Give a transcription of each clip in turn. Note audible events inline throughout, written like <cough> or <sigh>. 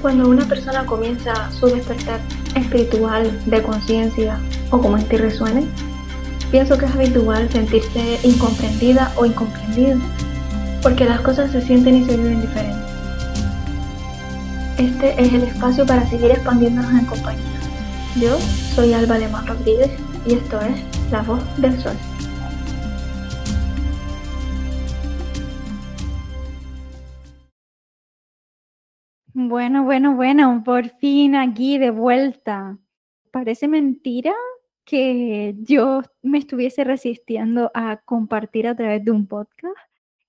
Cuando una persona comienza su despertar espiritual, de conciencia o como en ti resuene, pienso que es habitual sentirse incomprendida o incomprendido, porque las cosas se sienten y se viven diferentes. Este es el espacio para seguir expandiéndonos en compañía. Yo soy Alba Alemán Rodríguez y esto es La Voz del Sol. Bueno, bueno, bueno, por fin aquí de vuelta. Parece mentira que yo me estuviese resistiendo a compartir a través de un podcast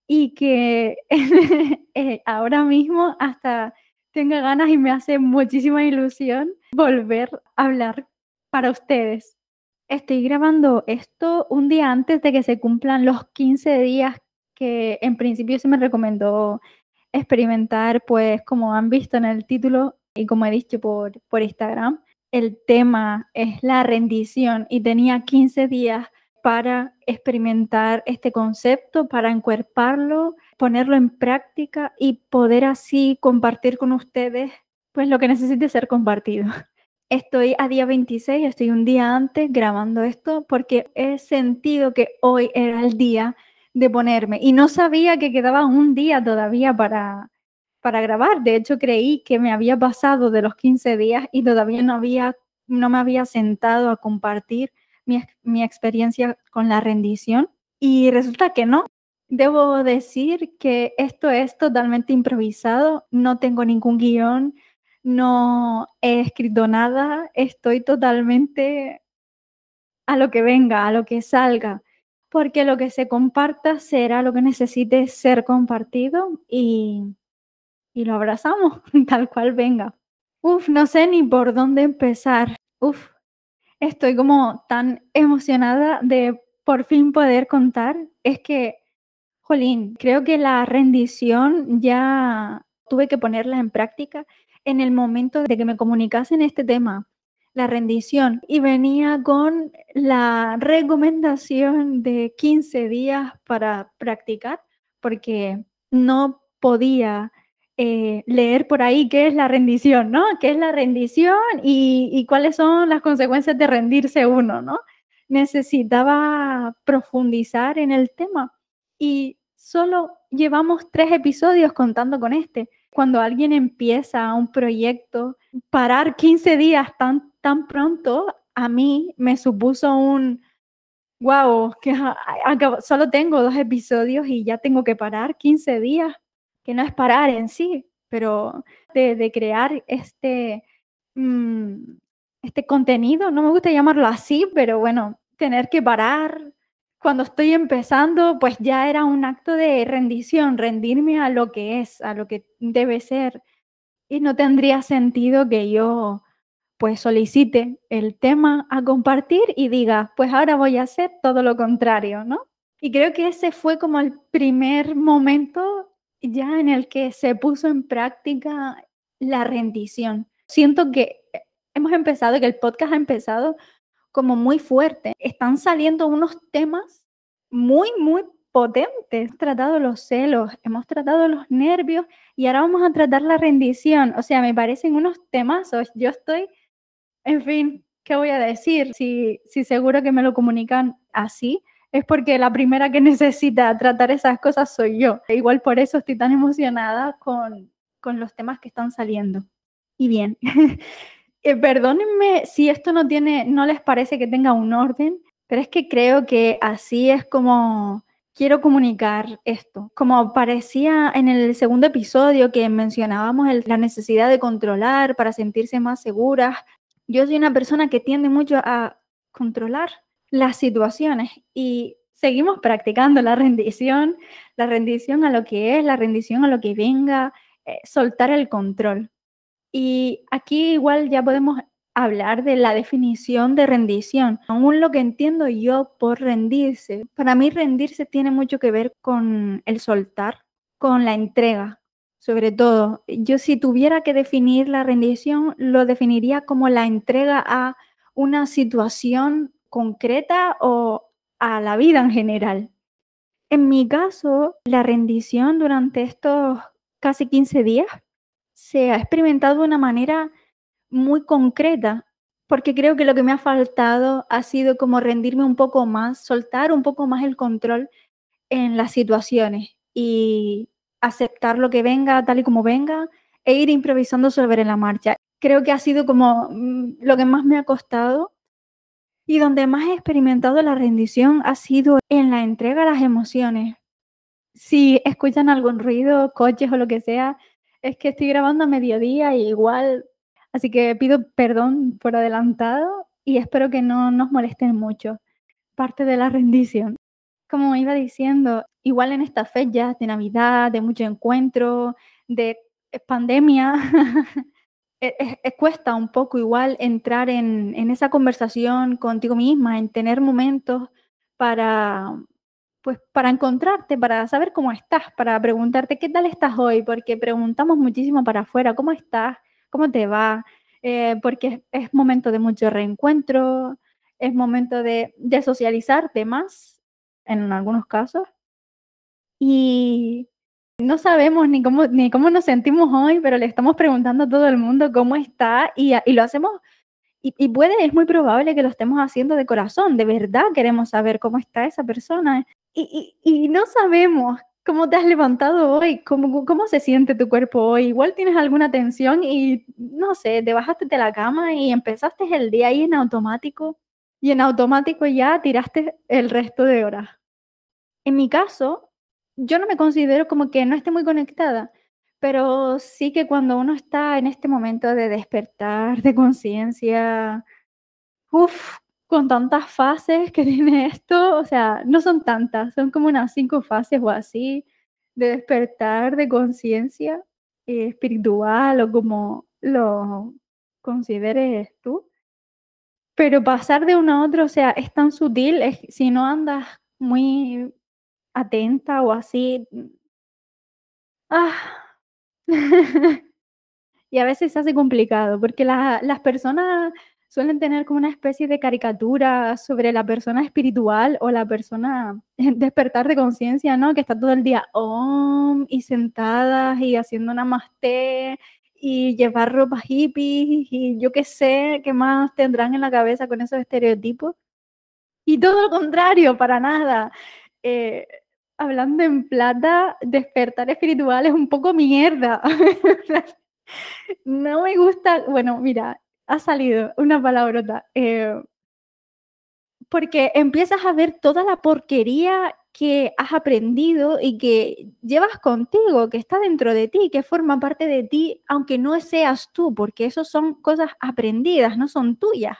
y que <laughs> eh, ahora mismo hasta tenga ganas y me hace muchísima ilusión volver a hablar para ustedes. Estoy grabando esto un día antes de que se cumplan los 15 días que en principio se me recomendó experimentar, pues como han visto en el título y como he dicho por, por Instagram, el tema es la rendición y tenía 15 días para experimentar este concepto, para encuerparlo, ponerlo en práctica y poder así compartir con ustedes pues lo que necesite ser compartido. <laughs> Estoy a día 26, estoy un día antes grabando esto porque he sentido que hoy era el día de ponerme y no sabía que quedaba un día todavía para, para grabar. De hecho, creí que me había pasado de los 15 días y todavía no, había, no me había sentado a compartir mi, mi experiencia con la rendición y resulta que no. Debo decir que esto es totalmente improvisado, no tengo ningún guion, no he escrito nada, estoy totalmente a lo que venga, a lo que salga porque lo que se comparta será lo que necesite ser compartido y, y lo abrazamos <laughs> tal cual venga. Uf, no sé ni por dónde empezar. Uf, estoy como tan emocionada de por fin poder contar. Es que, Jolín, creo que la rendición ya tuve que ponerla en práctica en el momento de que me comunicasen este tema la rendición y venía con la recomendación de 15 días para practicar porque no podía eh, leer por ahí qué es la rendición, ¿no? ¿Qué es la rendición y, y cuáles son las consecuencias de rendirse uno, ¿no? Necesitaba profundizar en el tema y solo llevamos tres episodios contando con este. Cuando alguien empieza un proyecto, parar 15 días tan tan pronto a mí me supuso un, wow, que solo tengo dos episodios y ya tengo que parar 15 días, que no es parar en sí, pero de, crear este, mm, este contenido, no me gusta llamarlo así, pero bueno, tener que parar cuando estoy empezando, pues ya era un acto de rendición, rendirme a lo que es, a lo que debe ser. Y no tendría sentido que yo pues solicite el tema a compartir y diga, pues ahora voy a hacer todo lo contrario, ¿no? Y creo que ese fue como el primer momento ya en el que se puso en práctica la rendición. Siento que hemos empezado, que el podcast ha empezado como muy fuerte. Están saliendo unos temas muy, muy potentes. Hemos tratado los celos, hemos tratado los nervios y ahora vamos a tratar la rendición. O sea, me parecen unos temas, yo estoy en fin, ¿qué voy a decir? Si, si seguro que me lo comunican así, es porque la primera que <laughs> necesita tratar esas cosas soy yo. E igual por eso estoy tan emocionada con, con los temas que están saliendo. Y bien, <laughs> eh, perdónenme si esto no tiene, no les parece que tenga un orden, pero es que creo que así es como quiero comunicar esto. Como parecía en el segundo episodio que mencionábamos la necesidad de controlar para sentirse más seguras, yo soy una persona que tiende mucho a controlar las situaciones y seguimos practicando la rendición, la rendición a lo que es, la rendición a lo que venga, eh, soltar el control. Y aquí igual ya podemos hablar de la definición de rendición. Aún lo que entiendo yo por rendirse, para mí rendirse tiene mucho que ver con el soltar, con la entrega, sobre todo. Yo si tuviera que definir la rendición, lo definiría como la entrega a una situación concreta o a la vida en general. En mi caso, la rendición durante estos casi 15 días se ha experimentado de una manera muy concreta, porque creo que lo que me ha faltado ha sido como rendirme un poco más, soltar un poco más el control en las situaciones y aceptar lo que venga tal y como venga e ir improvisando sobre la marcha. Creo que ha sido como mm, lo que más me ha costado y donde más he experimentado la rendición ha sido en la entrega a las emociones. Si escuchan algún ruido, coches o lo que sea, es que estoy grabando a mediodía y igual, así que pido perdón por adelantado y espero que no nos molesten mucho. Parte de la rendición. Como iba diciendo, igual en estas fechas de Navidad, de mucho encuentro, de pandemia, <laughs> e, e, e, cuesta un poco igual entrar en, en, esa conversación contigo misma, en tener momentos para, pues, para encontrarte, para saber cómo estás, para preguntarte qué tal estás hoy, porque preguntamos muchísimo para afuera, ¿cómo estás? ¿Cómo te va? Eh, porque es, momento de mucho reencuentro, es momento de, de socializarte más, en algunos casos. Y no sabemos ni cómo, ni cómo nos sentimos hoy, pero le estamos preguntando a todo el mundo cómo está y, y lo hacemos, y, y, puede, es muy probable que lo estemos haciendo de corazón, de verdad queremos saber cómo está esa persona y, y no sabemos cómo te has levantado hoy, cómo, cómo se siente tu cuerpo hoy. Igual tienes alguna tensión y no sé, te bajaste de la cama y empezaste el día ahí en automático y en automático ya tiraste el resto de horas. En mi caso, yo no me considero como que no esté muy conectada, pero sí que cuando uno está en este momento de despertar, de conciencia, uff, con tantas fases que <laughs> tiene esto, o sea, no son tantas, son como unas cinco fases o así, de despertar de conciencia eh, espiritual o como lo consideres tú. Pero pasar de uno a otro, o sea, es tan sutil, es, si no andas muy atenta o así. Ah. <laughs> y a veces se hace complicado porque las personas suelen tener como una especie de caricatura sobre la persona espiritual o la persona <laughs> despertar de conciencia, ¿no? Que está todo el día om y sentadas y haciendo namaste y llevar ropa hippie y yo qué sé, qué más tendrán en la cabeza con esos estereotipos. Y todo lo contrario, para nada. Eh, hablando en plata, despertar espiritual es un poco mierda. <laughs> no me gusta, bueno, mira, ha salido una palabrota. Eh, porque empiezas a ver toda la porquería que has aprendido y que llevas contigo, que está dentro de ti, que forma parte de ti, aunque no seas tú, porque eso son cosas aprendidas, no son tuyas.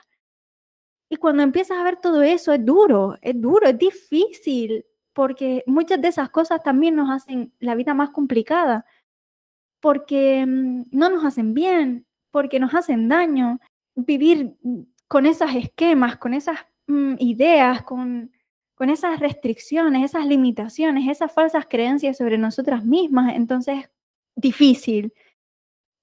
Y cuando empiezas a ver todo eso, es duro, es duro, es difícil porque muchas de esas cosas también nos hacen la vida más complicada, porque mm, no nos hacen bien, porque nos hacen daño. Vivir mm, con esos esquemas, con esas mm, ideas, con, con esas restricciones, esas limitaciones, esas falsas creencias sobre nosotras mismas, entonces difícil.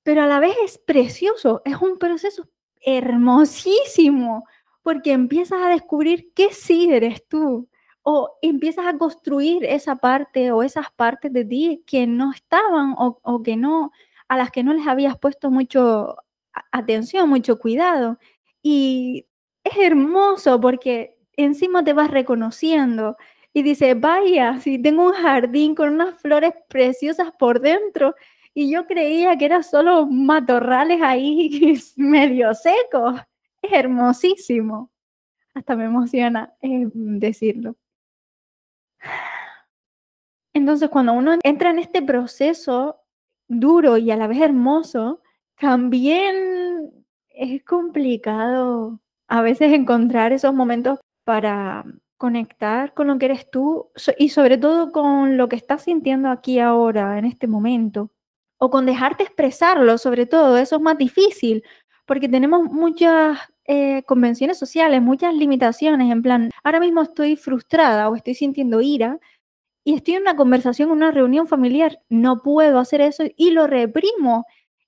Pero a la vez es precioso, es un proceso hermosísimo, porque empiezas a descubrir qué sí eres tú, o empiezas a construir esa parte o esas partes de ti que no estaban o, que no, a las que no les habías puesto mucho atención, mucho cuidado. Y es hermoso porque encima te vas reconociendo y dices, vaya, si tengo un jardín con unas flores preciosas por dentro y yo creía que era solo matorrales ahí <laughs> medio secos. Es hermosísimo. Hasta me emociona eh, decirlo. Entonces, cuando uno entra en este proceso duro y a la vez hermoso, también es complicado a veces encontrar esos momentos para conectar con lo que eres tú y sobre todo con lo que estás sintiendo aquí ahora, en este momento, o con dejarte expresarlo, sobre todo, eso es más difícil, porque tenemos muchas eh, convenciones sociales, muchas limitaciones, en plan, ahora mismo estoy frustrada o estoy sintiendo ira y estoy en una conversación, una reunión familiar, no puedo hacer eso y lo reprimo.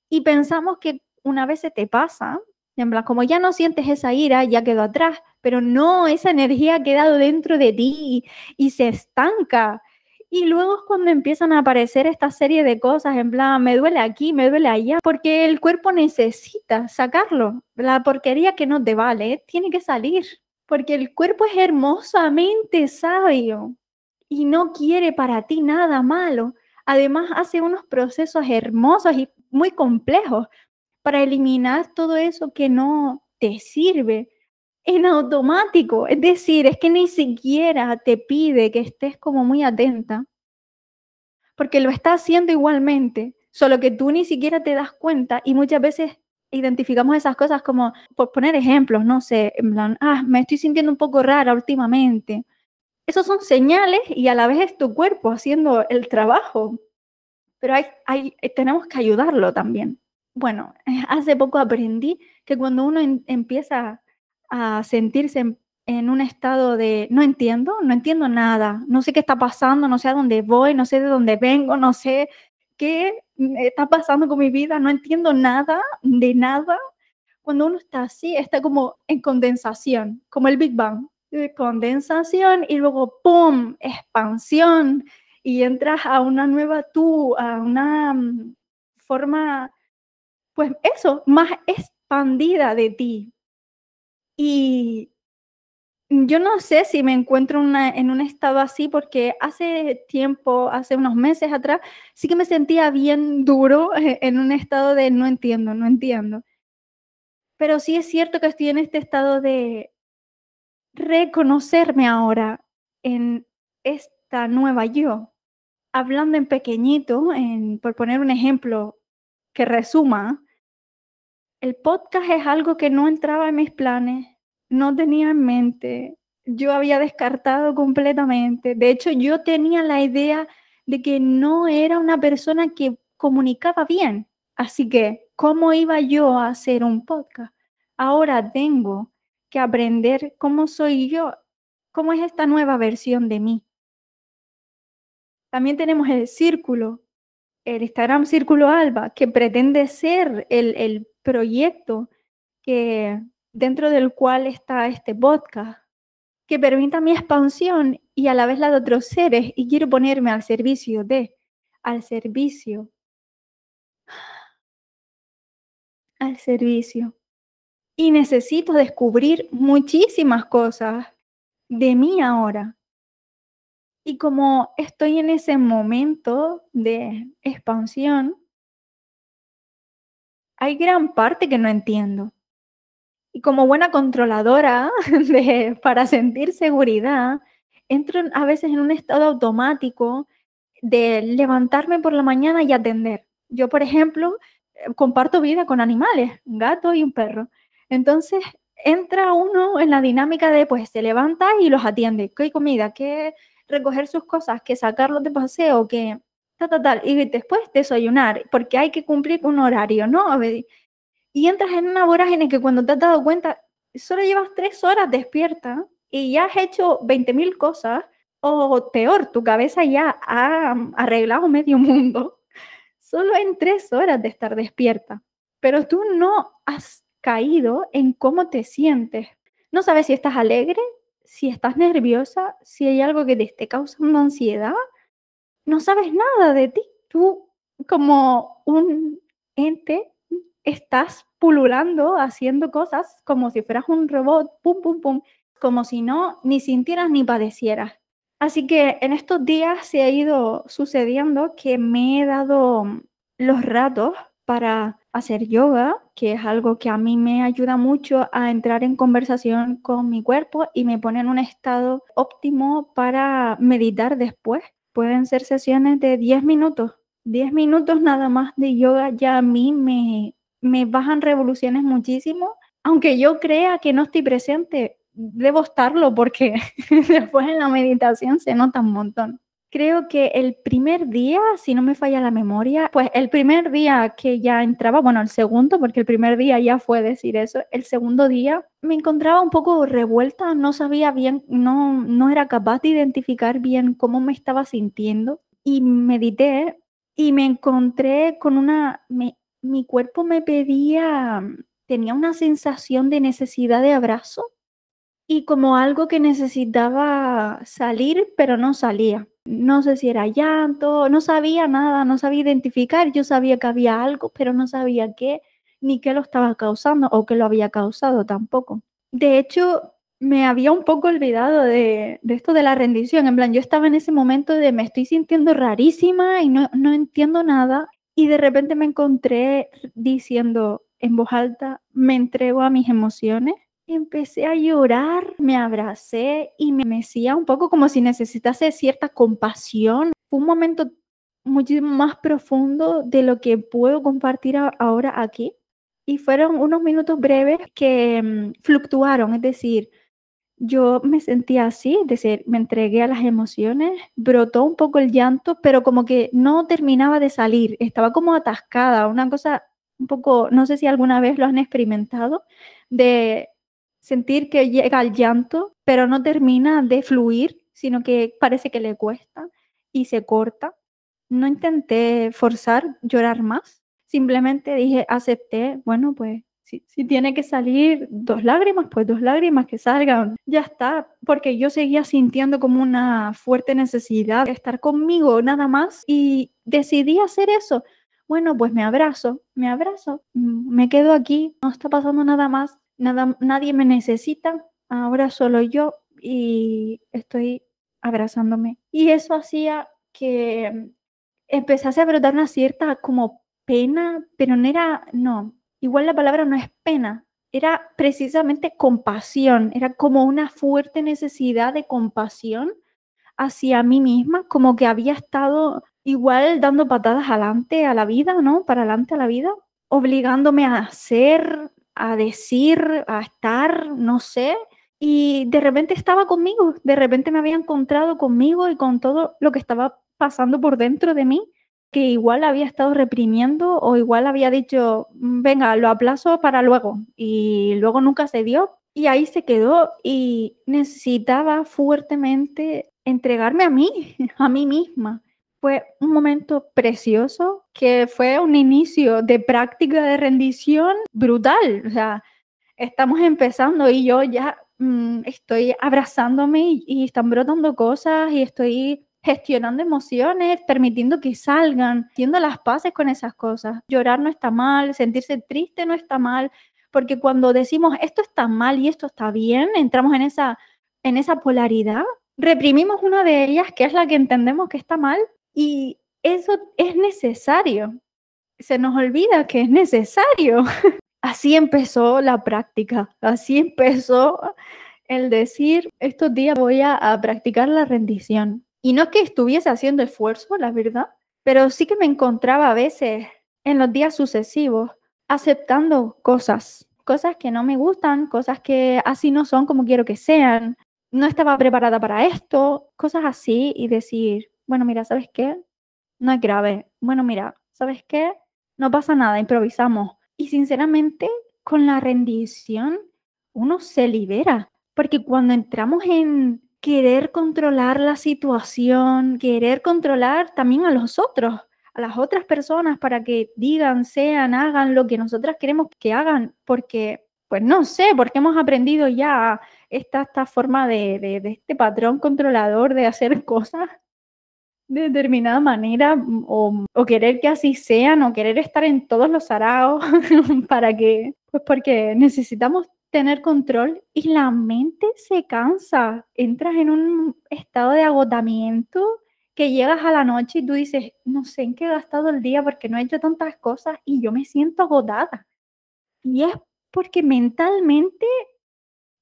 Y pensamos que una vez se te pasa, en plan, como ya no sientes esa ira, ya quedó atrás, pero no, esa energía ha quedado dentro de ti y se estanca. Y luego es cuando empiezan a aparecer esta serie de cosas, en plan, me duele aquí, me duele allá, porque el cuerpo necesita sacarlo. La porquería que no te vale, tiene que salir, porque el cuerpo es hermosamente sabio y no quiere para ti nada malo. Además, hace unos procesos hermosos y muy complejos para eliminar todo eso que no te sirve en automático. Es decir, es que ni siquiera te pide que estés como muy atenta, porque lo está haciendo igualmente, solo que tú ni siquiera te das cuenta y muchas veces identificamos esas cosas como, por poner ejemplos, no sé, en plan, ah, me estoy sintiendo un poco rara últimamente. Esos son señales y a la vez es tu cuerpo haciendo el trabajo. Pero hay, hay, tenemos que ayudarlo también. Bueno, hace poco aprendí que cuando uno empieza a sentirse en, un estado de no entiendo, no entiendo nada, no sé qué está pasando, no sé a dónde voy, no sé de dónde vengo, no sé qué está pasando con mi vida, no entiendo nada de nada. Cuando uno está así, está como en condensación, como el Big Bang. Condensación y luego ¡pum! expansión y entras a una nueva tú, a una mm, forma, pues eso, más expandida de ti, y yo no sé si me encuentro en un estado así porque hace tiempo, hace unos meses atrás, sí que me sentía bien duro en un estado de no entiendo, no entiendo. Pero sí es cierto que estoy en este estado de reconocerme ahora en esta nueva yo. Hablando en pequeñito, en, por poner un ejemplo que resuma, el podcast es algo que no entraba en mis planes, no tenía en mente, yo había descartado completamente. De hecho, yo tenía la idea de que no era una persona que comunicaba bien. Así que, ¿cómo iba yo a hacer un podcast? Ahora tengo que aprender cómo soy yo, cómo es esta nueva versión de mí. También tenemos el círculo, el Instagram Círculo Alba, que pretende ser el, el proyecto que dentro del cual está este podcast, que permita mi expansión y a la vez la de otros seres y quiero ponerme al servicio de, al servicio, al servicio. Y necesito descubrir muchísimas cosas de mí ahora. Y como estoy en ese momento de expansión, hay gran parte que no entiendo. Y como buena controladora <laughs> de, para sentir seguridad, entro a veces en un estado automático de levantarme por la mañana y atender. Yo, por ejemplo, eh, comparto vida con animales, un gato y un perro. Entonces, entra uno en la dinámica de, pues, se levanta y los atiende. ¿Qué comida? ¿Qué recoger sus cosas? ¿Qué sacarlos de paseo? ¿Qué tal, tal, y después desayunar, porque hay que cumplir un horario, ¿no? Y entras en una vorágine que cuando te has dado cuenta, solo llevas tres horas despierta y ya has hecho 20.000 cosas, o peor, tu cabeza ya ha arreglado medio <laughs> mundo, solo en tres horas de estar despierta. Pero tú no has caído en cómo te sientes. No sabes si estás alegre, si estás nerviosa, si hay algo que te esté causando ansiedad, no sabes nada de ti. Tú como un ente estás pululando, haciendo cosas como si fueras un robot, pum, pum, pum, como si no ni sintieras ni padecieras. Así que en estos días se ha ido sucediendo que me he dado los ratos para hacer yoga, que es algo que a mí me ayuda mucho a entrar en conversación con mi cuerpo y me pone en un estado óptimo para meditar después pueden ser sesiones de 10 minutos. 10 minutos nada más de yoga ya a mí me, me bajan revoluciones muchísimo. Aunque yo crea que no estoy presente, debo estarlo porque <laughs> después en la meditación se nota un montón. Creo que el primer día, si no me falla la memoria, pues el primer día que ya entraba, bueno, el segundo, porque el primer día ya fue decir eso, el segundo día me encontraba un poco revuelta, no sabía bien, no, no era capaz de identificar bien cómo me estaba sintiendo y medité y me encontré con una, mi cuerpo me pedía, tenía una sensación de necesidad de abrazo y como algo que necesitaba salir, pero no salía no sé si era llanto, no sabía nada, no sabía identificar, yo sabía que había algo, pero no sabía qué, ni qué lo estaba causando o qué lo había causado tampoco. De hecho, me había un poco olvidado de, esto de la rendición, en plan, yo estaba en ese momento de me estoy sintiendo rarísima y no, no entiendo nada, y de repente me encontré diciendo en voz alta, me entrego a mis emociones empecé a llorar, me abracé y me mecía un poco como si necesitase cierta compasión. Fue un momento muchísimo más profundo de lo que puedo compartir ahora aquí. Y fueron unos minutos breves que mm, fluctuaron, es decir, yo me sentía así, es decir, me entregué a las emociones, brotó un poco el llanto, pero como que no terminaba de salir, estaba como atascada, una cosa un poco, no sé si alguna vez lo han experimentado, de sentir que llega al llanto, pero no termina de fluir, sino que parece que le cuesta y se corta. No intenté forzar llorar más, simplemente dije, acepté, bueno, pues si, si, tiene que salir dos lágrimas, pues dos lágrimas que salgan, ya está, porque yo seguía sintiendo como una fuerte necesidad de estar conmigo nada más y decidí hacer eso. Bueno, pues me abrazo, me abrazo, mm, me quedo aquí, no está pasando nada más, nadie me necesita, ahora solo yo y estoy abrazándome. Y eso hacía que empezase a brotar una cierta como pena, pero no era, no, igual la palabra no es pena, era precisamente compasión, era como una fuerte necesidad de compasión hacia mí misma, como que había estado igual dando patadas adelante a la vida, ¿no? Para adelante a la vida, obligándome a hacer, a decir, a estar, no sé, y de repente estaba conmigo, de repente me había encontrado conmigo y con todo lo que estaba pasando por dentro de mí, que igual había estado reprimiendo o igual había dicho, mm, venga, lo aplazo para luego, y luego nunca se dio, y ahí se quedó y necesitaba fuertemente entregarme a mí, <laughs> a mí misma fue un momento precioso que fue un inicio de práctica de rendición brutal. O sea, estamos empezando y yo ya mm, estoy abrazándome y, y, están brotando cosas y estoy gestionando emociones, permitiendo que salgan, haciendo las paces con esas cosas. Llorar no está mal, sentirse triste no está mal, porque cuando decimos esto está mal y esto está bien, entramos en esa, en esa polaridad reprimimos una de ellas, que es la que entendemos que está mal, y eso es necesario. Se nos olvida que es necesario. <laughs> Así empezó la práctica, así empezó el decir, estos días voy a, practicar la rendición. Y no es que estuviese haciendo esfuerzo, la verdad, pero sí que me encontraba a veces en los días sucesivos aceptando cosas, cosas que no me gustan, cosas que así no son como quiero que sean, no estaba preparada para esto, cosas así y decir, bueno, mira, ¿sabes qué? No es grave. Bueno, mira, ¿sabes qué? No pasa nada, improvisamos. Y sinceramente, con la rendición, uno se libera, porque cuando entramos en querer controlar la situación, querer controlar también a los otros, a las otras personas para que digan, sean, hagan lo que nosotras queremos que hagan, porque, pues no sé, porque hemos aprendido ya esta, esta forma de, de, de este patrón controlador de hacer <laughs> cosas de determinada manera o, o, querer que así sean o querer estar en todos los araos <laughs> para que, pues porque necesitamos tener control y la mente se cansa, entras en un estado de agotamiento que llegas a la noche y tú dices, no sé en qué he gastado el día porque no he hecho tantas cosas y yo me siento agotada. Y es porque mentalmente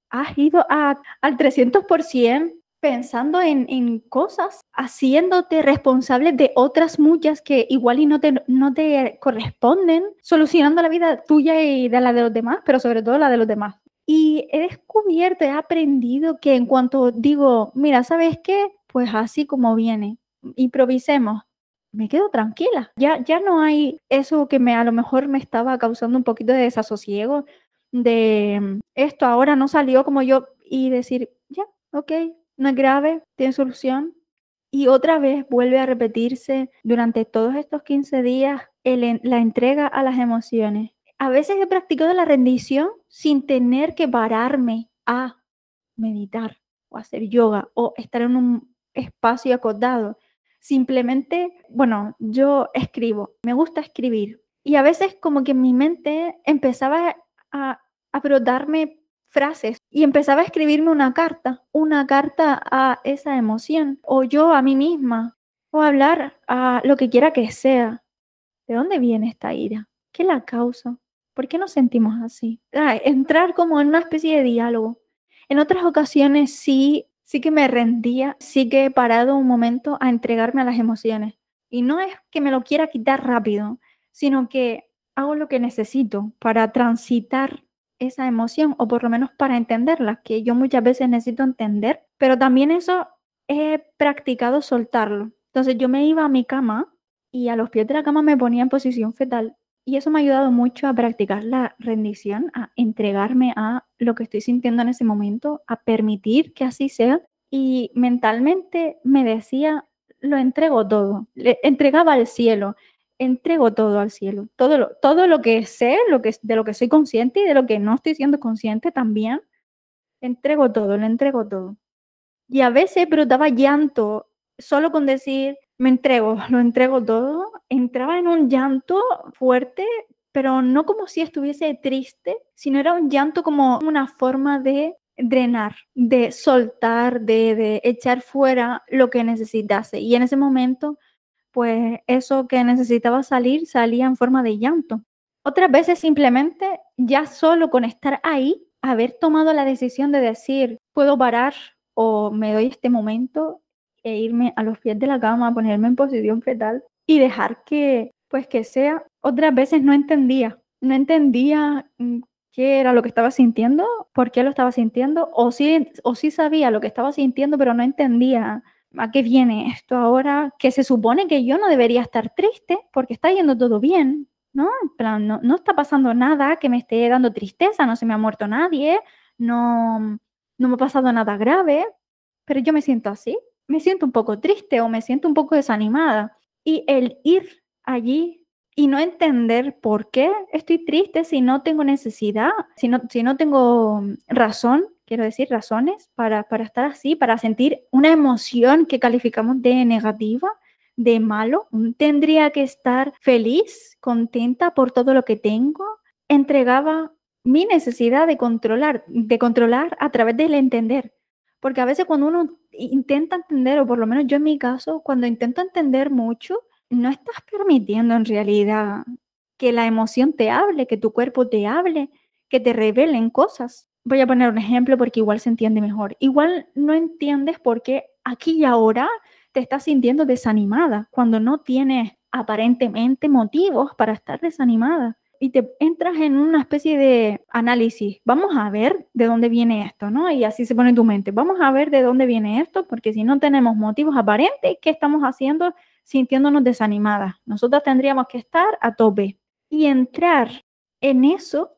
has ido a, al 300% pensando en, cosas, haciéndote responsable de otras muchas que igual y no te, no te corresponden, solucionando la vida tuya y de la de los demás, pero sobre todo la de los demás. Y he descubierto, he aprendido que en cuanto digo, mira, ¿sabes qué? Pues así como viene, improvisemos, me quedo tranquila. Ya, ya no hay eso que me, a lo mejor me estaba causando un poquito de desasosiego, de esto ahora no salió como yo y decir, ya, ok, no es grave, tiene solución. Y otra vez vuelve a repetirse durante todos estos 15 días la entrega a las emociones. A veces he practicado la rendición sin tener que pararme a meditar o hacer yoga o estar en un espacio acotado. Simplemente, bueno, yo escribo, me gusta escribir. Y a veces como que mi mente empezaba a, a brotarme frases y empezaba a escribirme una carta, una carta a esa emoción, o yo a mí misma, o hablar a lo que quiera que sea. ¿De dónde viene esta ira? ¿Qué la causa? ¿Por qué nos sentimos así? Ah, entrar como en una especie de diálogo. En otras ocasiones sí, sí que me rendía, sí que he parado un momento a entregarme a las emociones. Y no es que me lo quiera quitar rápido, sino que hago lo que necesito para transitar esa emoción o por lo menos para entenderla, que yo muchas veces necesito entender, pero también eso he practicado soltarlo. Entonces yo me iba a mi cama y a los pies de la cama me ponía en posición fetal y eso me ha ayudado mucho a practicar la rendición, a entregarme a lo que estoy sintiendo en ese momento, a permitir que así sea y mentalmente me decía, lo entrego todo, le entregaba al cielo, entrego todo al cielo, todo lo, todo lo que sé, lo que, de lo que soy consciente y de lo que no estoy siendo consciente también, entrego todo, le entrego todo. Y a veces brotaba llanto solo con decir, me entrego, <laughs> lo entrego todo, entraba en un llanto fuerte, pero no como si estuviese triste, sino era un llanto como una forma de drenar, de soltar, de, de echar fuera lo que necesitase. Y en ese momento pues eso que necesitaba salir salía en forma de llanto. Otras veces simplemente ya solo con estar ahí, haber tomado la decisión de decir, puedo parar o me doy este momento e irme a los pies de la cama, ponerme en posición fetal y dejar que, pues que sea. Otras veces no entendía, no entendía mm, qué era lo que estaba sintiendo, por qué lo estaba sintiendo, o sí, o sí sabía lo que estaba sintiendo, pero no entendía ¿a qué viene esto ahora? Que se supone que yo no debería estar triste porque está yendo todo bien, ¿no? En plan, no, está pasando nada que me esté dando tristeza, no se me ha muerto nadie, no, no me ha pasado nada grave, pero yo me siento así, me siento un poco triste o me siento un poco desanimada. Y el ir allí y no entender por qué estoy triste si no tengo necesidad, si no, si no tengo razón quiero decir, razones para, para estar así, para sentir una emoción que calificamos de negativa, de malo. Tendría que estar feliz, contenta por todo lo que tengo. Entregaba mi necesidad de controlar, de controlar a través del entender. Porque a veces cuando uno intenta entender, o por lo menos yo en mi caso, cuando intento entender mucho, no estás permitiendo en realidad que la emoción te hable, que tu cuerpo te hable, que te revelen cosas voy a poner un ejemplo porque igual se entiende mejor. Igual no entiendes por qué aquí y ahora te estás sintiendo desanimada cuando no tienes aparentemente motivos para estar desanimada. Y te entras en una especie de análisis. Vamos a ver de dónde viene esto, ¿no? Y así se pone tu mente. Vamos a ver de dónde viene esto, porque si no tenemos motivos aparentes, ¿qué estamos haciendo sintiéndonos desanimadas? Nosotras tendríamos que estar a tope. Y entrar en eso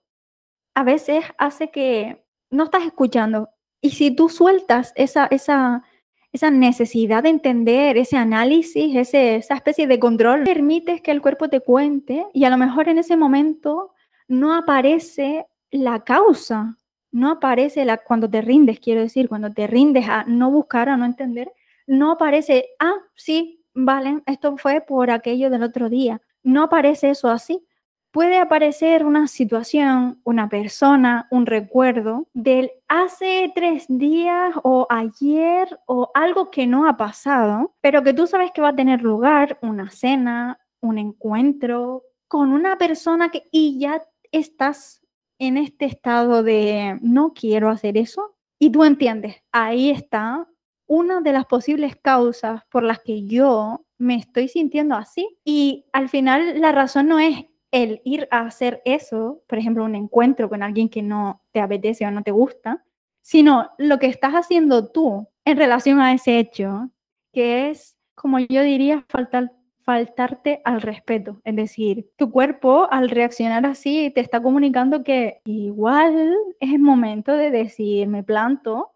a veces hace que no estás escuchando. Y si tú sueltas esa, esa, esa necesidad de entender, ese análisis, ese, esa especie de control, permites que el cuerpo te cuente y a lo mejor en ese momento no aparece la causa, no aparece la, cuando te rindes, quiero decir, cuando te rindes a no buscar, a no entender, no aparece, ah, sí, vale, esto fue por aquello del otro día. No aparece eso así, puede aparecer una situación, una persona, un recuerdo del hace tres días o ayer o algo que no ha pasado, pero que tú sabes que va a tener lugar, una cena, un encuentro con una persona que y ya estás en este estado de no quiero hacer eso y tú entiendes, ahí está una de las posibles causas por las que yo me estoy sintiendo así. Y al final la razón no es el ir a hacer eso, por ejemplo, un encuentro con alguien que no te apetece o no te gusta, sino lo que estás haciendo tú en relación a ese hecho, que es, como yo diría, faltar, faltarte al respeto. Es decir, tu cuerpo al reaccionar así te está comunicando que igual es el momento de decir, me planto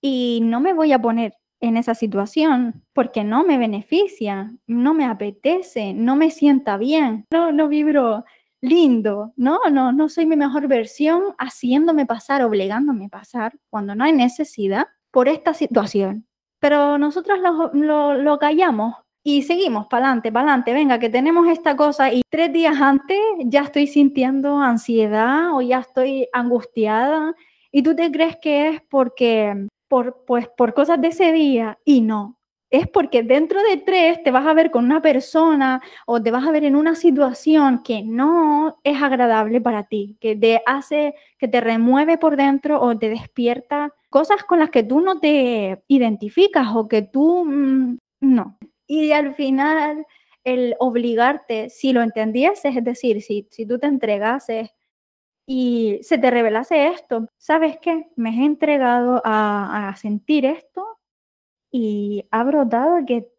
y no me voy a poner en esa situación porque no me beneficia, no me apetece, no me sienta bien, no, no vibro lindo, no, no, no soy mi mejor versión haciéndome pasar, obligándome a pasar cuando no hay necesidad por esta situación. Pero nosotros lo, lo, lo callamos y seguimos para adelante, para adelante, venga, que tenemos esta cosa y tres días antes ya estoy sintiendo ansiedad o ya estoy angustiada. Y tú te crees que es porque, por, pues, por cosas de ese día y no. Es porque dentro de tres te vas a ver con una persona o te vas a ver en una situación que no es agradable para ti, que te hace, que te remueve por dentro o te despierta cosas con las que tú no te identificas o que tú mm, no. Y al final, el obligarte, si lo entendieses, es decir, si, si tú te entregases y se te revelase esto, ¿sabes qué? Me he entregado a, a sentir esto y ha brotado que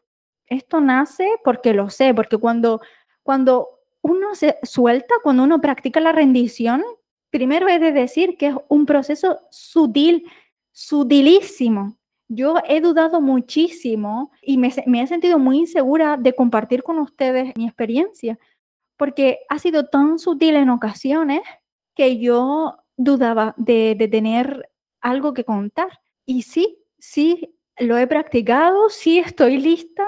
esto nace porque lo sé, porque cuando, cuando uno se suelta, cuando uno practica la rendición, primero he de decir que es un proceso sutil, sutilísimo, yo he dudado muchísimo y me, he sentido muy insegura de compartir con ustedes mi experiencia, porque ha sido tan sutil en ocasiones que yo dudaba de, tener algo que contar. Y sí, sí, lo he practicado, sí estoy lista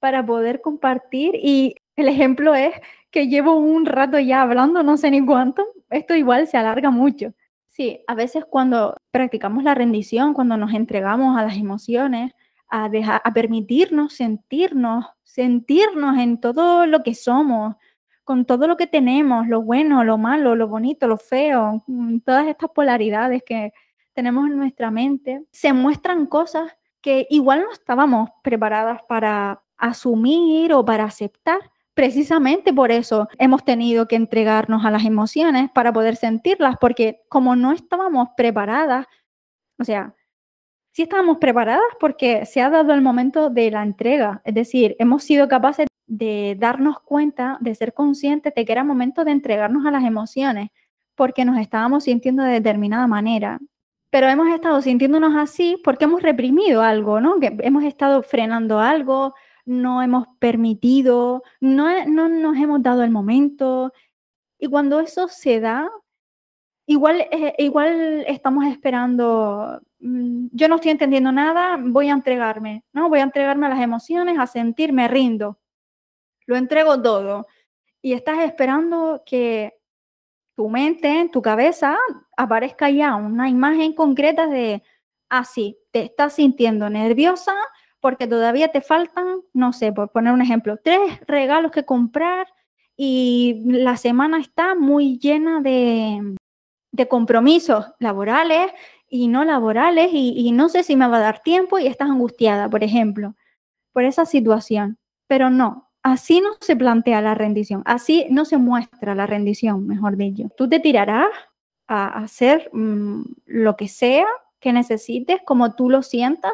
para poder compartir y el ejemplo es que llevo un rato ya hablando, no sé ni cuánto, esto igual se alarga mucho. Sí, a veces cuando practicamos la rendición, cuando nos entregamos a las emociones, a, dejar, a permitirnos sentirnos, sentirnos en todo lo que somos, con todo lo que tenemos, lo bueno, lo malo, lo bonito, lo feo, mm, todas estas polaridades que tenemos en nuestra mente, se muestran cosas que igual no estábamos preparadas para asumir o para aceptar. Precisamente por eso hemos tenido que entregarnos a las emociones para poder sentirlas, porque como no estábamos preparadas, o sea, sí estábamos preparadas porque se ha dado el momento de la entrega, es decir, hemos sido capaces de darnos cuenta, de ser conscientes de que era momento de entregarnos a las emociones, porque nos estábamos sintiendo de determinada manera. Pero hemos estado sintiéndonos así porque hemos reprimido algo, ¿no? Hemos estado frenando algo, no hemos permitido, no, no nos hemos dado el momento. Y cuando eso se da, igual, eh, igual estamos esperando, mm, yo no estoy entendiendo nada, voy a entregarme, ¿no? Voy a entregarme a las emociones, a sentirme rindo. Lo entrego todo. Y estás esperando que tu mente, tu cabeza, aparezca ya una imagen concreta de, así, ah, te estás sintiendo nerviosa, porque todavía te faltan, no sé, por poner un ejemplo, tres regalos que comprar y la semana está muy llena de, compromisos laborales y no laborales y, y, no sé si me va a dar tiempo y estás angustiada, por ejemplo, por esa situación. Pero no, así no se plantea la rendición, así no se muestra la rendición, mejor dicho. Tú te tirarás a hacer mm, lo que sea que necesites, como tú lo sientas,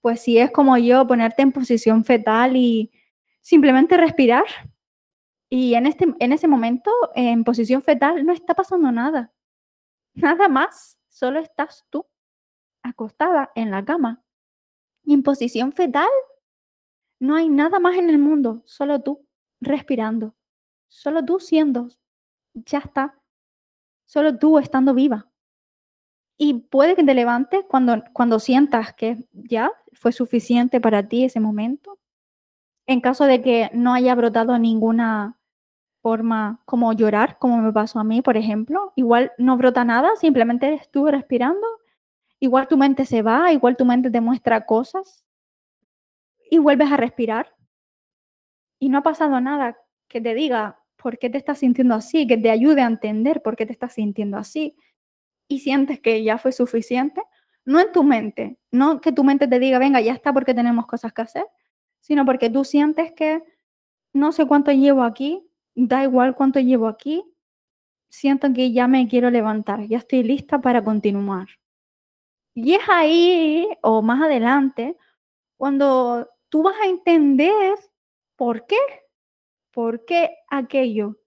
pues si es como yo, ponerte en posición fetal y simplemente respirar. Y en, este, en ese momento, en posición fetal, no está pasando nada. Nada más, solo estás tú, acostada en la cama. En posición fetal, no hay nada más en el mundo, solo tú, respirando. Solo tú siendo. Ya está. Solo tú estando viva. Y puede que te levantes cuando, cuando sientas que ya fue suficiente para ti ese momento. En caso de que no haya brotado ninguna forma como llorar, como me pasó a mí, por ejemplo, igual no brota nada, simplemente estuve respirando, igual tu mente se va, igual tu mente te muestra cosas y vuelves a respirar. Y no ha pasado nada que te diga por qué te estás sintiendo así, que te ayude a entender por qué te estás sintiendo así y sientes que ya fue suficiente, no en tu mente, no que tu mente te diga, venga, ya está porque tenemos cosas que hacer, sino porque tú sientes que no sé cuánto llevo aquí, da igual cuánto llevo aquí, siento que ya me quiero levantar, ya estoy lista para continuar. Y es ahí o más adelante cuando tú vas a entender por qué, por qué aquello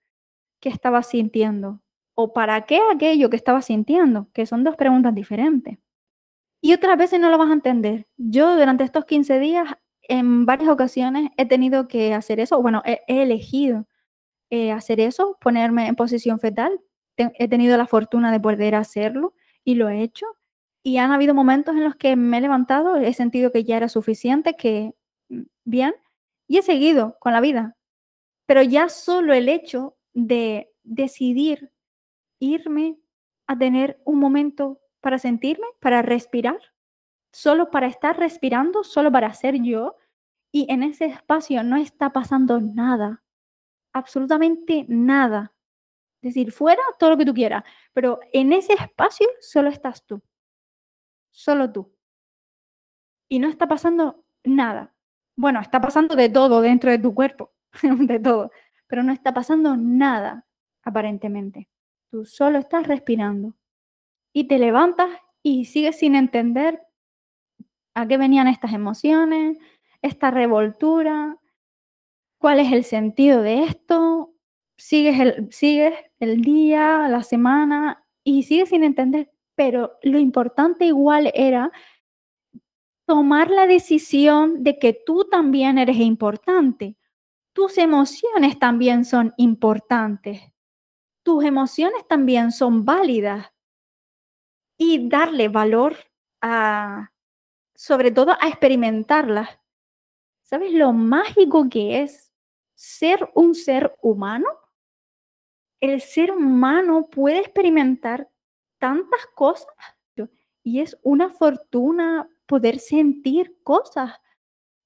que estabas sintiendo o para qué aquello que estabas sintiendo, que son dos preguntas diferentes. Y otras veces no lo vas a entender. Yo durante estos 15 días, en varias ocasiones, he tenido que hacer eso. Bueno, he, elegido eh, hacer eso, ponerme en posición fetal. he tenido la fortuna de poder hacerlo y lo he hecho. Y han habido momentos en los que me he levantado, he sentido que ya era suficiente, que bien, y he seguido con la vida. Pero ya solo el hecho de decidir irme a tener un momento para sentirme, para respirar, solo para estar respirando, solo para ser yo, y en ese espacio no está pasando nada, absolutamente nada. Es decir, fuera todo lo que tú quieras, pero en ese espacio solo estás tú, solo tú. Y no está pasando nada. Bueno, está pasando de todo dentro de tu cuerpo, <laughs> de todo, pero no está pasando nada, aparentemente. Tú solo estás respirando. Y te levantas y sigues sin entender a qué venían estas emociones, esta revoltura, cuál es el sentido de esto, sigues el, sigues el día, la semana y sigues sin entender, pero lo importante igual era tomar la decisión de que tú también eres importante. Tus emociones también son importantes. Tus emociones también son válidas. Y darle valor a, sobre todo a experimentarlas. ¿Sabes lo mágico que es ser un ser humano? El ser humano puede experimentar tantas cosas y es una fortuna poder sentir cosas,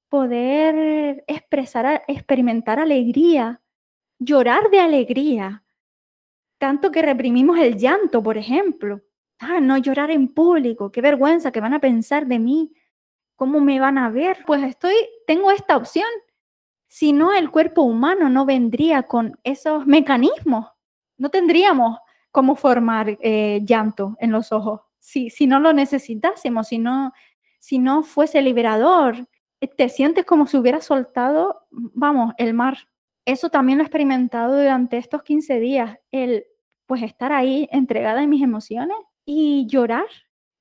poder expresar, experimentar alegría, llorar de alegría. Tanto que reprimimos el llanto, por ejemplo. Ah, no llorar en público, qué vergüenza, que van a pensar de mí, cómo me van a ver. Pues estoy, tengo esta opción. Si no, el cuerpo humano no vendría con esos mecanismos. No tendríamos cómo formar eh, llanto en los ojos. Si, si no lo necesitásemos, si no, si no fuese liberador, te sientes como si hubiera soltado, vamos, el mar. Eso también lo he experimentado durante estos 15 días, el pues estar ahí entregada en mis emociones y llorar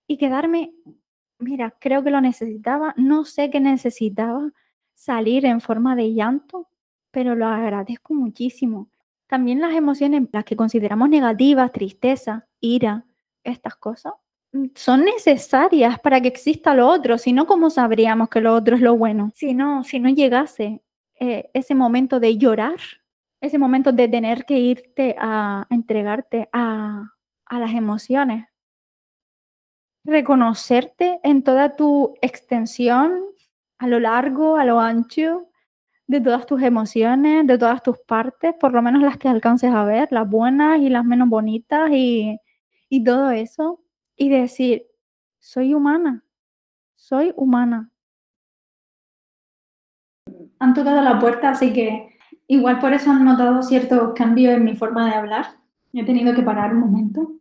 y quedarme, mira, creo que lo necesitaba, no sé qué necesitaba salir en forma de llanto, pero lo agradezco muchísimo. También las emociones, las que consideramos negativas, tristeza, ira, estas cosas, mm, son necesarias para que exista lo otro, si no, ¿cómo sabríamos que lo otro es lo bueno? Si no, si no llegase eh, ese momento de llorar, ese momento de tener que irte a, entregarte a, las emociones. Reconocerte en toda tu extensión, a lo largo, a lo ancho, de todas tus emociones, de todas tus partes, por lo menos las que alcances a ver, las buenas y las menos bonitas y, y todo eso. Y decir, soy humana, soy humana. Han tocado la puerta, así que Igual por eso han notado ciertos cambios en mi forma de hablar. He tenido que parar un momento.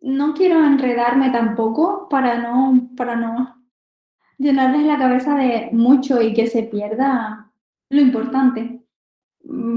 No quiero enredarme tampoco para no, para no llenarles la cabeza de mucho y que se pierda lo importante.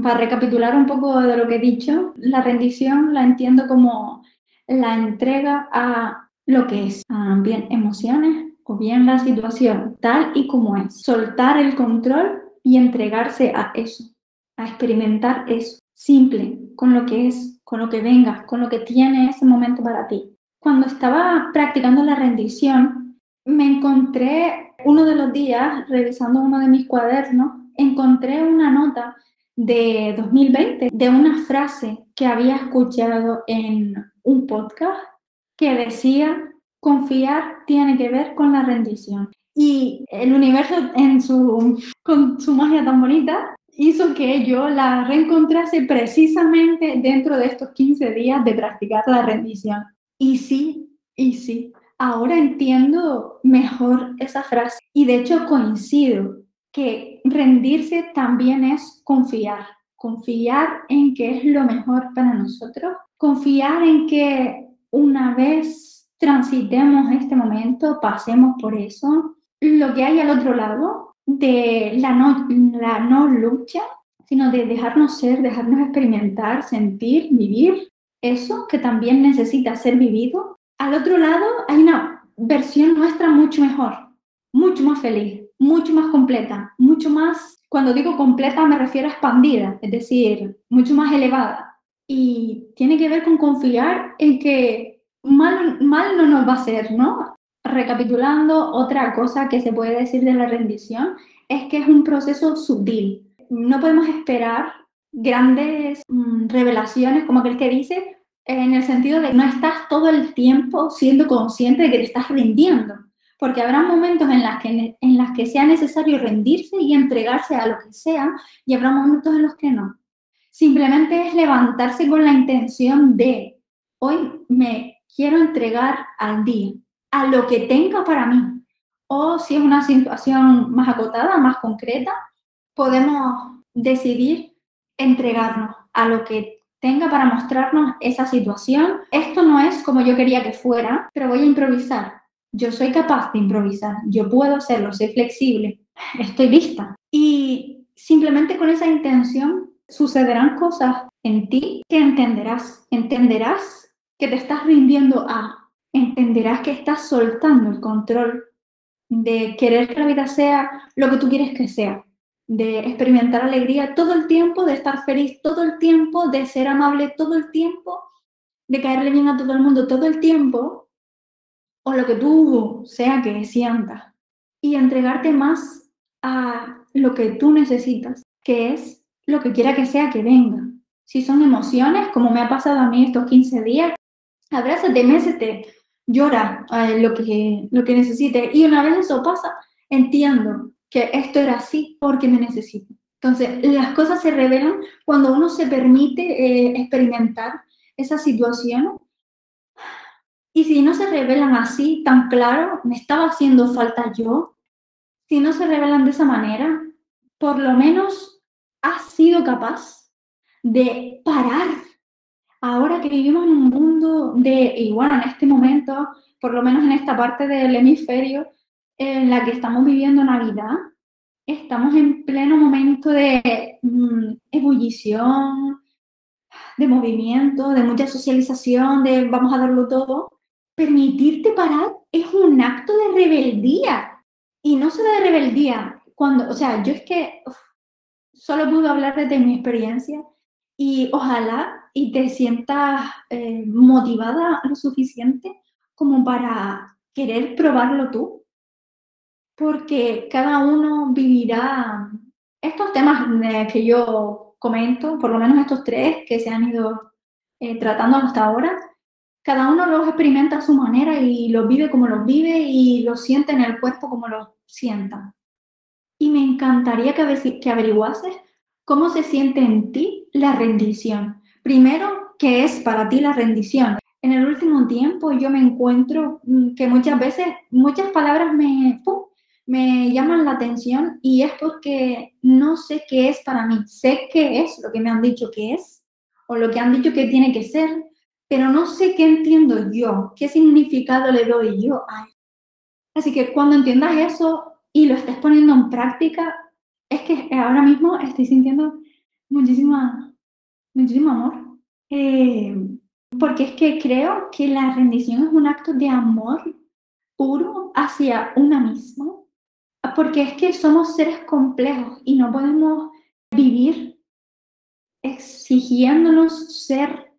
Para recapitular un poco de lo que he dicho, la rendición la entiendo como la entrega a lo que es, bien emociones o bien la situación tal y como es. Soltar el control y entregarse a eso a experimentar eso, simple, con lo que es, con lo que venga, con lo que tiene ese momento para ti. Cuando estaba practicando la rendición, me encontré uno de los días, revisando uno de mis cuadernos, encontré una nota de 2020 de una frase que había escuchado en un podcast que decía, confiar tiene que ver con la rendición. Y el universo en su, con su magia tan bonita hizo que yo la reencontrase precisamente dentro de estos 15 días de practicar la rendición. Y sí, y sí, ahora entiendo mejor esa frase y de hecho coincido que rendirse también es confiar, confiar en que es lo mejor para nosotros, confiar en que una vez transitemos este momento, pasemos por eso, lo que hay al otro lado de la no, la no lucha, sino de dejarnos ser, dejarnos experimentar, sentir, vivir eso que también necesita ser vivido. Al otro lado hay una versión nuestra mucho mejor, mucho más feliz, mucho más completa, mucho más, cuando digo completa me refiero a expandida, es decir, mucho más elevada. Y tiene que ver con confiar en que mal, mal no nos va a hacer, ¿no? Recapitulando, otra cosa que se puede decir de la rendición es que es un proceso sutil. No podemos esperar grandes mm, revelaciones como aquel que dice, en el sentido de que no estás todo el tiempo siendo consciente de que te estás rindiendo, porque habrá momentos en las que, que sea necesario rendirse y entregarse a lo que sea, y habrá momentos en los que no. Simplemente es levantarse con la intención de, hoy me quiero entregar al día, a lo que tenga para mí. O si es una situación más acotada, más concreta, podemos decidir entregarnos a lo que tenga para mostrarnos esa situación. Esto no es como yo quería que fuera, pero voy a improvisar. Yo soy capaz de improvisar, yo puedo hacerlo, soy flexible, estoy lista. Y simplemente con esa intención sucederán cosas en ti que entenderás. Entenderás que te estás rindiendo a, entenderás que estás soltando el control de querer que la vida sea lo que tú quieres que sea, de experimentar alegría todo el tiempo, de estar feliz todo el tiempo, de ser amable todo el tiempo, de caerle bien a todo el mundo todo el tiempo, o lo que tú sea que sientas, y entregarte más a lo que tú necesitas, que es lo que quiera que sea que venga. Si son emociones, como me ha pasado a mí estos 15 días, abrázate, mésete, llora eh, lo, que, lo que necesites. Y una vez eso pasa, entiendo que esto era así porque me necesito. Entonces, las cosas se revelan cuando uno se permite eh, experimentar esa situación. Y si no se revelan así, tan claro, me estaba haciendo falta yo. Si no se revelan de esa manera, por lo menos has sido capaz de parar ahora que vivimos en un mundo de, y bueno, en este momento, por lo menos en esta parte del hemisferio en la que estamos viviendo Navidad, estamos en pleno momento de mm, ebullición, de movimiento, de mucha socialización, de vamos a darlo todo. Permitirte parar es un acto de rebeldía. Y no solo de rebeldía, cuando, o sea, yo es que solo puedo hablar desde mi experiencia y ojalá y te sientas eh, motivada lo suficiente como para querer probarlo tú, porque cada uno vivirá estos temas que yo comento, por lo menos estos tres que se han ido eh, tratando hasta ahora, cada uno los experimenta a su manera y los vive como los vive y los siente en el cuerpo como los sienta. Y me encantaría que, averiguases cómo se siente en ti la rendición. Primero, ¿qué es para ti la rendición? En el último tiempo yo me encuentro mm, que muchas veces muchas palabras me, me llaman la atención y es porque no sé qué es para mí. Sé qué es lo que me han dicho que es o lo que han dicho que tiene que ser, pero no sé qué entiendo yo, qué significado le doy yo a Así que cuando entiendas eso y lo estés poniendo en práctica, es que ahora mismo estoy sintiendo muchísima muchísimo amor. Eh, porque es que creo que la rendición es un acto de amor puro hacia una misma. Porque es que somos seres complejos y no podemos vivir exigiéndonos ser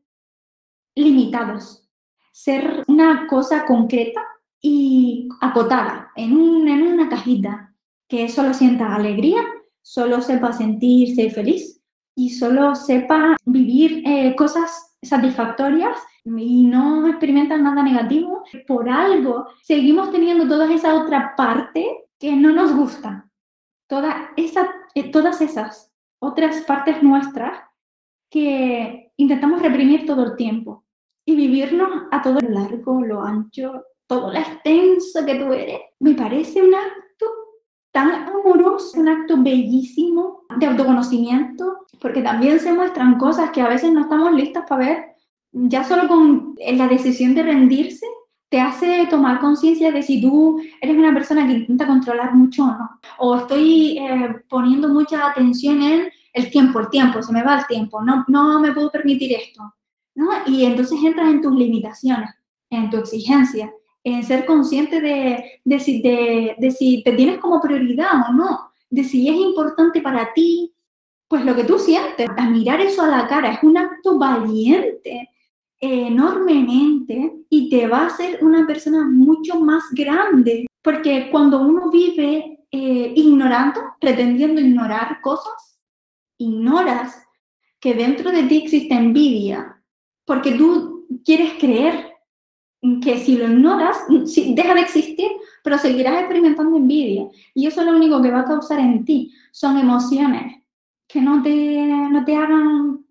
limitados, ser una cosa concreta y acotada en, un, en una cajita que solo sienta alegría, solo sepa sentirse feliz y solo sepa vivir eh, cosas satisfactorias y no experimentan nada negativo, por algo seguimos teniendo toda esa otra parte que no nos gusta. Toda esa, eh, todas esas otras partes nuestras que intentamos reprimir todo el tiempo y vivirnos a todo lo largo, lo ancho, todo lo extenso que tú eres. Me parece un acto tan amoroso, un acto bellísimo de autoconocimiento, porque también se muestran cosas que a veces no estamos listas para ver. Ya solo con la decisión de rendirse te hace tomar conciencia de si tú eres una persona que intenta controlar mucho o no. O estoy eh, poniendo mucha atención en el tiempo, el tiempo, se me va el tiempo, no, no me puedo permitir esto. ¿no? Y entonces entras en tus limitaciones, en tu exigencia en ser consciente de, de, si, de, si te tienes como prioridad o no, de si es importante para ti, pues lo que tú sientes, a mirar eso a la cara, es un acto valiente, enormemente y te va a hacer una persona mucho más grande. Porque cuando uno vive eh, ignorando, pretendiendo ignorar cosas, ignoras que dentro de ti existe envidia, porque tú quieres creer que si lo ignoras, deja de existir, pero seguirás experimentando envidia. Y eso es lo único que va a causar en ti. Son emociones que no te, no te hagan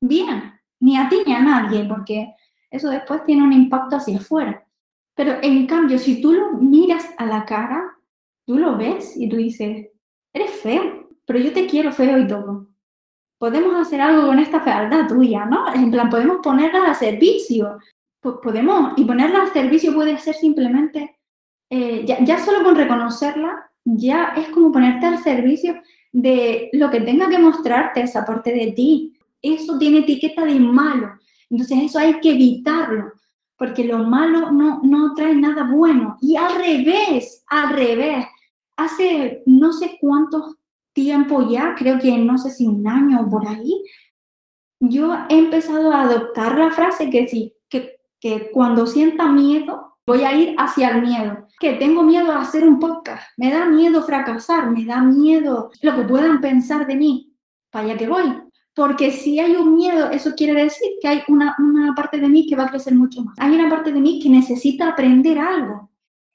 bien, ni a ti ni a nadie, porque eso después tiene un impacto hacia afuera. Pero en cambio, si tú lo miras a la cara, tú lo ves y tú dices, eres feo, pero yo te quiero feo y todo. Podemos hacer algo con esta fealdad tuya, ¿no? En plan, podemos ponerla a servicio. Pues podemos, y ponerla a servicio puede ser simplemente, eh, ya, solo con reconocerla, ya es como ponerte al servicio de lo que tenga que mostrarte esa parte de ti. Eso tiene etiqueta de malo. Entonces eso hay que evitarlo porque lo malo no, no trae nada bueno. Y al revés, al revés, hace no sé cuánto tiempo ya, creo que no sé si un año o por ahí, yo he empezado a adoptar la frase que sí, que, que cuando sienta miedo, voy a ir hacia el miedo, que tengo miedo a hacer un podcast, me da miedo fracasar, me da miedo lo que puedan pensar de mí, para allá que voy. Porque si hay un miedo, eso quiere decir que hay una, una parte de mí que va a crecer mucho más. Hay una parte de mí que necesita aprender algo.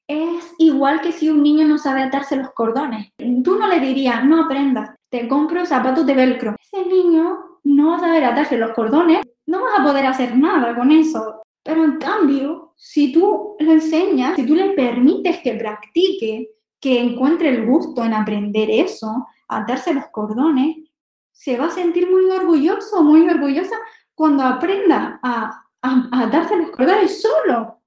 Es igual que si un niño no sabe atarse los cordones. Tú no le dirías, no aprendas, te compro zapatos de velcro. Ese niño no va a saber atarse los cordones, no vas a poder hacer nada con eso. Pero en cambio, si tú le enseñas, si tú le permites que practique, que encuentre el gusto en aprender eso, atarse los cordones, se va a sentir muy orgulloso, muy orgullosa cuando aprenda a, a, darse los cordones solo,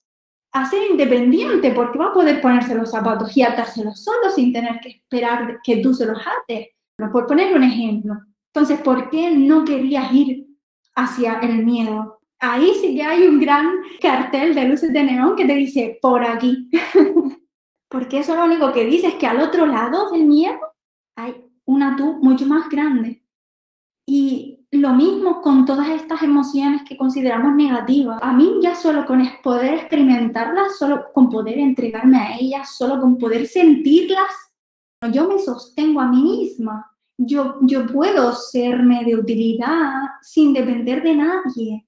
a ser independiente, porque va a poder ponerse los zapatos y atárselos solo sin tener que esperar que tú se los ates. Por poner un ejemplo. Entonces, ¿por qué no querías ir hacia el miedo? Ahí sí que hay un gran cartel de luces de neón que te dice, por aquí. <laughs> porque eso lo único que dice es que al otro lado del miedo hay una tú mucho más grande. Y lo mismo con todas estas emociones que consideramos negativas. A mí ya solo con poder experimentarlas, solo con poder entregarme a ellas, solo con poder sentirlas, yo me sostengo a mí misma. Yo, yo puedo serme de utilidad sin depender de nadie.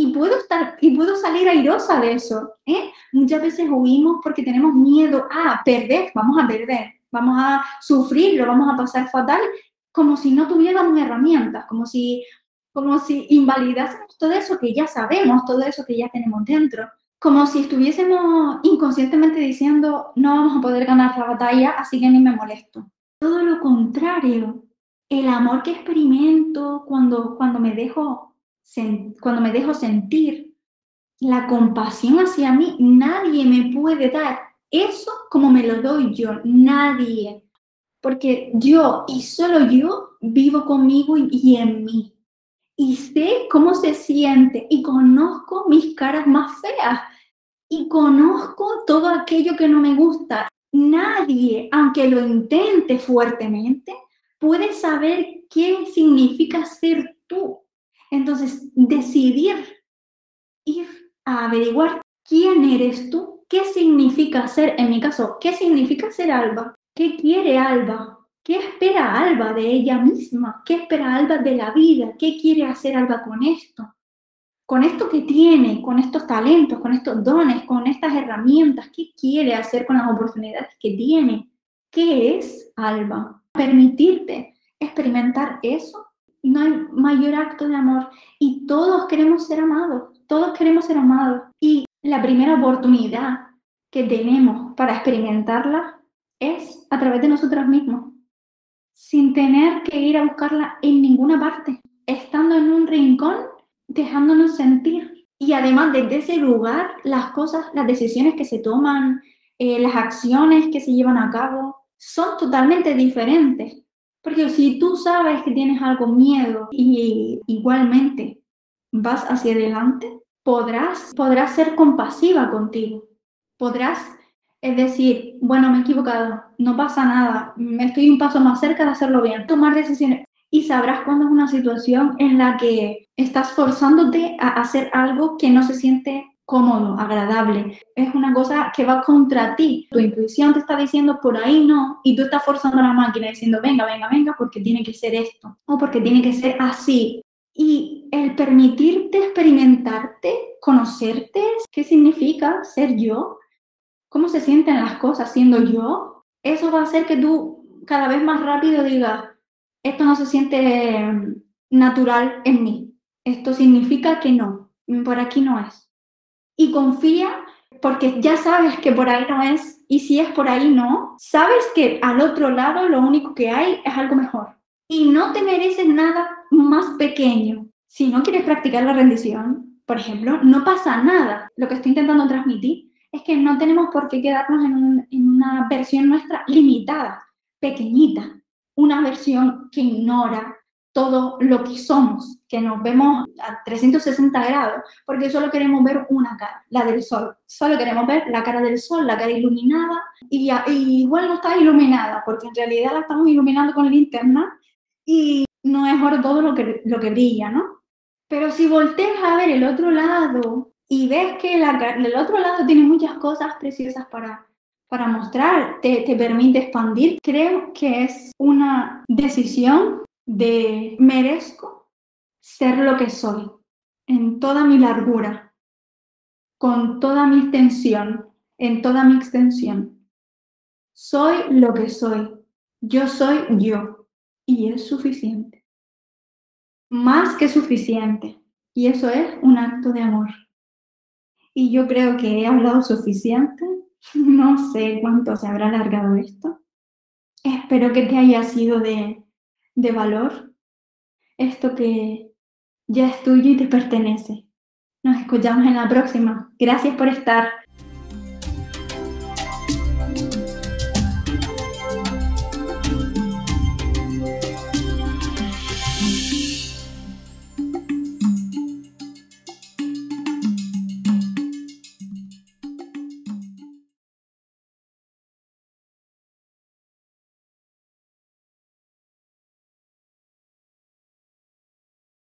Y puedo, estar, y puedo salir airosa de eso. ¿eh? Muchas veces huimos porque tenemos miedo a perder, vamos a perder, vamos a sufrirlo, vamos a pasar fatal como si no tuviéramos herramientas, como si, como si invalidásemos todo eso que ya sabemos, todo eso que ya tenemos dentro, como si estuviésemos inconscientemente diciendo, no vamos a poder ganar la batalla, así que ni me molesto. Todo lo contrario, el amor que experimento cuando, cuando, me, dejo, cuando me dejo sentir, la compasión hacia mí, nadie me puede dar eso como me lo doy yo, nadie porque yo y solo yo vivo conmigo y, en mí. Y sé cómo se siente y conozco mis caras más feas y conozco todo aquello que no me gusta. Nadie, aunque lo intente fuertemente, puede saber qué significa ser tú. Entonces, decidir ir a averiguar quién eres tú, qué significa ser, en mi caso, qué significa ser Alba, ¿Qué quiere Alba? ¿Qué espera Alba de ella misma? ¿Qué espera Alba de la vida? ¿Qué quiere hacer Alba con esto? Con esto que tiene, con estos talentos, con estos dones, con estas herramientas, ¿qué quiere hacer con las oportunidades que tiene? ¿Qué es Alba? Permitirte experimentar eso. No hay mayor acto de amor y todos queremos ser amados, todos queremos ser amados. Y la primera oportunidad que tenemos para experimentarla es a través de nosotros mismos, sin tener que ir a buscarla en ninguna parte, estando en un rincón, dejándonos sentir. Y además desde ese lugar, las cosas, las decisiones que se toman, eh, las acciones que se llevan a cabo, son totalmente diferentes. Porque si tú sabes que tienes algo miedo y igualmente vas hacia adelante, podrás, podrás ser compasiva contigo. Podrás es decir, bueno, me he equivocado, no pasa nada, me estoy un paso más cerca de hacerlo bien. Tomar decisiones. y sabrás cuando es una situación en la que estás forzándote a hacer algo que no se siente cómodo, agradable. Es una cosa que va contra ti. Tu intuición te está diciendo por ahí no y tú estás forzando a la máquina diciendo venga, venga, venga porque tiene que ser esto o porque tiene que ser así. Y el permitirte experimentarte, conocerte, ¿qué significa ser yo? ¿Cómo se sienten las cosas siendo yo? Eso va a hacer que tú cada vez más rápido digas, esto no se siente mm, natural en mí. Esto significa que no, por aquí no es. Y confía porque ya sabes que por ahí no es y si es por ahí no, sabes que al otro lado lo único que hay es algo mejor. Y no te mereces nada más pequeño. Si no quieres practicar la rendición, por ejemplo, no pasa nada. Lo que estoy intentando transmitir es que no tenemos por qué quedarnos en, en una versión nuestra limitada, pequeñita una versión que ignora todo lo que somos, que nos vemos a 360 grados, porque solo queremos ver una cara, la del sol. Solo queremos ver la cara del sol, la cara iluminada, y, igual no está iluminada, porque en realidad la estamos iluminando con linterna y no es oro todo lo que, lo que brilla, ¿no? Pero si volteas a ver el otro lado y ves que la, el otro lado tiene muchas cosas preciosas para, para mostrar, te, te permite expandir. Creo que es una decisión de merezco ser lo que soy en toda mi largura, con toda mi extensión, en toda mi extensión. Soy lo que soy. Yo soy yo. Y es suficiente. Más que suficiente. Y eso es un acto de amor. Y yo creo que he hablado suficiente <laughs> no sé cuánto se habrá alargado esto. Espero que te haya sido de, de valor esto que ya es tuyo y te pertenece. Nos escuchamos en la próxima. Gracias por estar.